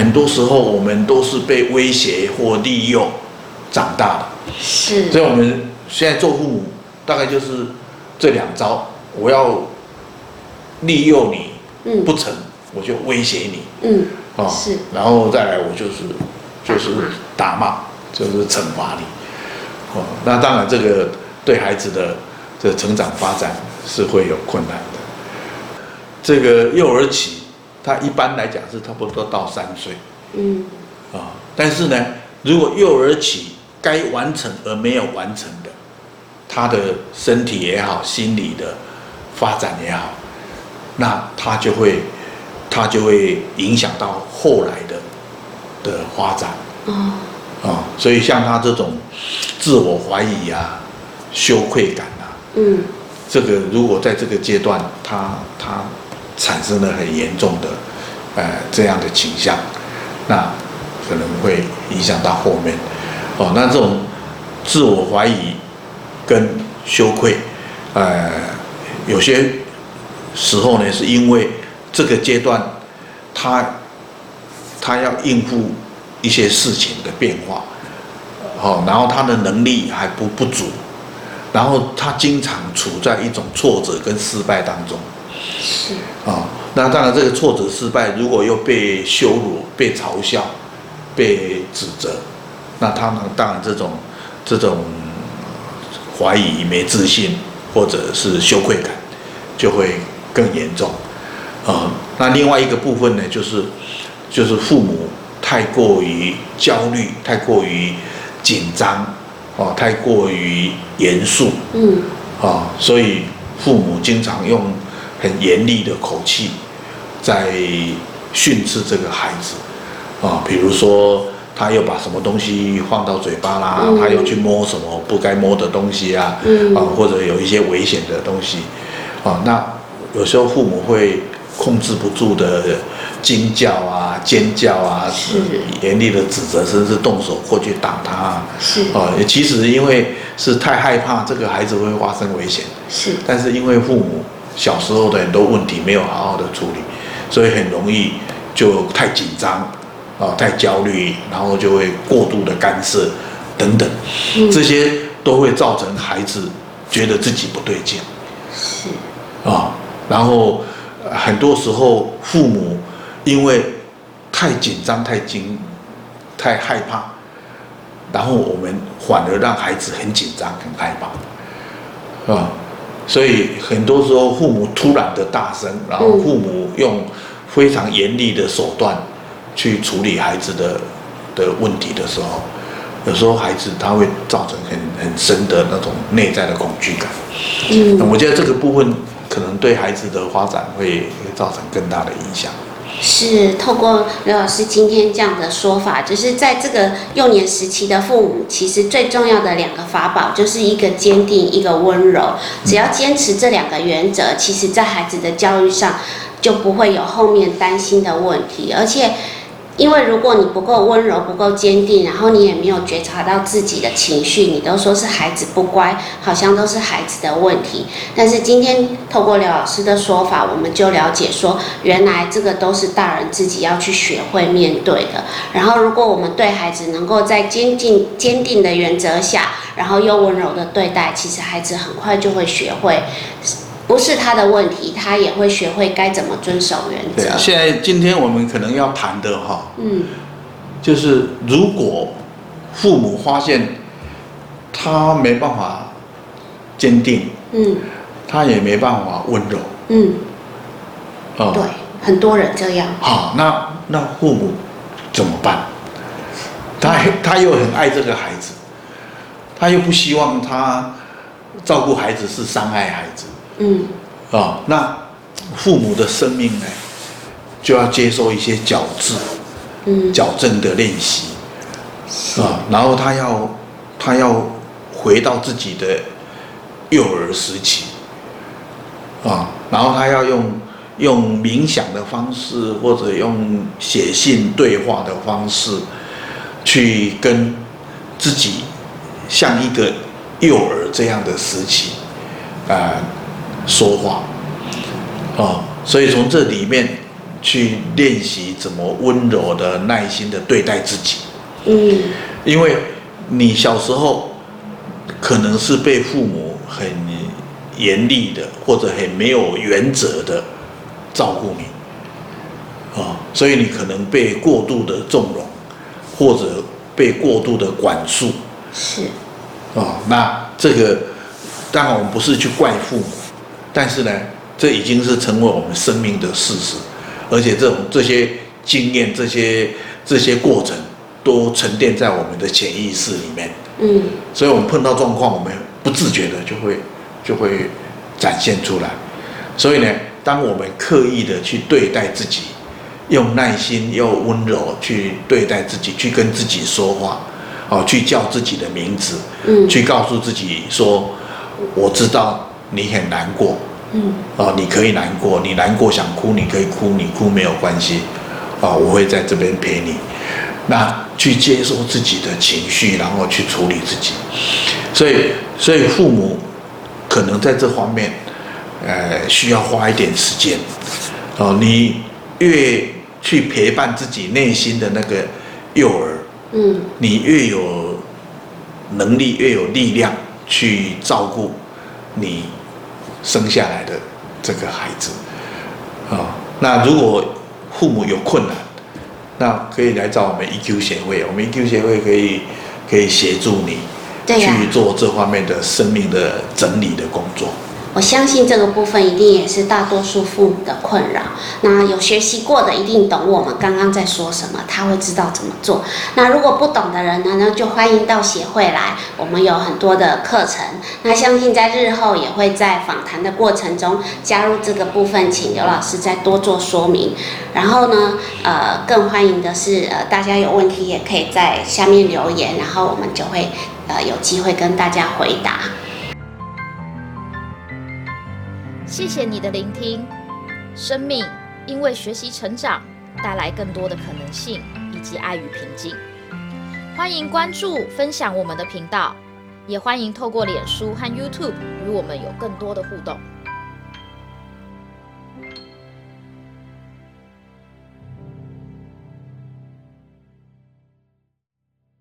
很多时候我们都是被威胁或利用长大的。是。所以我们现在做父母，大概就是这两招：我要利诱你，嗯，不成，我就威胁你，嗯，啊，是。然后再来，我就是就是打骂，就是惩罚你。哦，那当然这个对孩子的这成长发展是会有困难的。这个幼儿期，他一般来讲是差不多到三岁，嗯，啊，但是呢，如果幼儿期该完成而没有完成的，他的身体也好，心理的发展也好，那他就会他就会影响到后来的的发展，哦，啊，所以像他这种自我怀疑啊、羞愧感啊，嗯，这个如果在这个阶段，他他。产生了很严重的，呃，这样的倾向，那可能会影响到后面，哦，那这种自我怀疑跟羞愧，呃，有些时候呢，是因为这个阶段他他要应付一些事情的变化，哦，然后他的能力还不不足，然后他经常处在一种挫折跟失败当中。是啊，那当然，这个挫折失败，如果又被羞辱、被嘲笑、被指责，那他们当然这种这种怀疑、没自信，或者是羞愧感，就会更严重。啊，那另外一个部分呢，就是就是父母太过于焦虑、太过于紧张，哦，太过于严肃，嗯，啊，所以父母经常用。很严厉的口气，在训斥这个孩子，啊，比如说他又把什么东西放到嘴巴啦，他又去摸什么不该摸的东西啊，啊，或者有一些危险的东西，啊，那有时候父母会控制不住的惊叫啊、尖叫啊，是。严厉的指责，甚至动手过去打他，是。啊，其实因为是太害怕这个孩子会发生危险，是，但是因为父母。小时候的很多问题没有好好的处理，所以很容易就太紧张啊，太焦虑，然后就会过度的干涉等等，这些都会造成孩子觉得自己不对劲，是。啊，然后很多时候父母因为太紧张、太惊、太害怕，然后我们反而让孩子很紧张、很害怕，啊。所以很多时候，父母突然的大声，然后父母用非常严厉的手段去处理孩子的的问题的时候，有时候孩子他会造成很很深的那种内在的恐惧感。嗯，我觉得这个部分可能对孩子的发展会会造成更大的影响。是透过刘老师今天这样的说法，就是在这个幼年时期的父母，其实最重要的两个法宝，就是一个坚定，一个温柔。只要坚持这两个原则，其实在孩子的教育上就不会有后面担心的问题，而且。因为如果你不够温柔、不够坚定，然后你也没有觉察到自己的情绪，你都说是孩子不乖，好像都是孩子的问题。但是今天透过刘老师的说法，我们就了解说，原来这个都是大人自己要去学会面对的。然后，如果我们对孩子能够在坚定、坚定的原则下，然后又温柔的对待，其实孩子很快就会学会。不是他的问题，他也会学会该怎么遵守原则。对啊，现在今天我们可能要谈的哈，嗯，就是如果父母发现他没办法坚定，嗯，他也没办法温柔，嗯，哦，对，很多人这样。好，那那父母怎么办？他他又很爱这个孩子，他又不希望他照顾孩子是伤害孩子。嗯，啊、哦，那父母的生命呢，就要接受一些矫治，嗯，矫正的练习，啊、哦，然后他要他要回到自己的幼儿时期，啊、哦，然后他要用用冥想的方式，或者用写信对话的方式，去跟自己像一个幼儿这样的时期，啊、呃。说话，啊，所以从这里面去练习怎么温柔的、耐心的对待自己。嗯，因为你小时候可能是被父母很严厉的，或者很没有原则的照顾你，啊，所以你可能被过度的纵容，或者被过度的管束。是。啊，那这个当然我们不是去怪父母，但是呢，这已经是成为我们生命的事实，而且这种这些经验、这些这些过程。都沉淀在我们的潜意识里面，嗯，所以我们碰到状况，我们不自觉的就会就会展现出来。所以呢，当我们刻意的去对待自己，用耐心又温柔去对待自己，去跟自己说话，哦，去叫自己的名字，嗯，去告诉自己说，我知道你很难过，嗯，哦，你可以难过，你难过想哭，你可以哭，你哭没有关系，啊，我会在这边陪你。那去接受自己的情绪，然后去处理自己，所以，所以父母可能在这方面，呃，需要花一点时间。哦，你越去陪伴自己内心的那个幼儿，嗯，你越有能力，越有力量去照顾你生下来的这个孩子。啊，那如果父母有困难，那可以来找我们 EQ 协会，我们 EQ 协会可以可以协助你去做这方面的生命的整理的工作。我相信这个部分一定也是大多数父母的困扰。那有学习过的一定懂我们刚刚在说什么，他会知道怎么做。那如果不懂的人呢，那就欢迎到协会来，我们有很多的课程。那相信在日后也会在访谈的过程中加入这个部分，请刘老师再多做说明。然后呢，呃，更欢迎的是，呃，大家有问题也可以在下面留言，然后我们就会呃有机会跟大家回答。谢谢你的聆听。生命因为学习成长，带来更多的可能性以及爱与平静。欢迎关注、分享我们的频道，也欢迎透过脸书和 YouTube 与我们有更多的互动。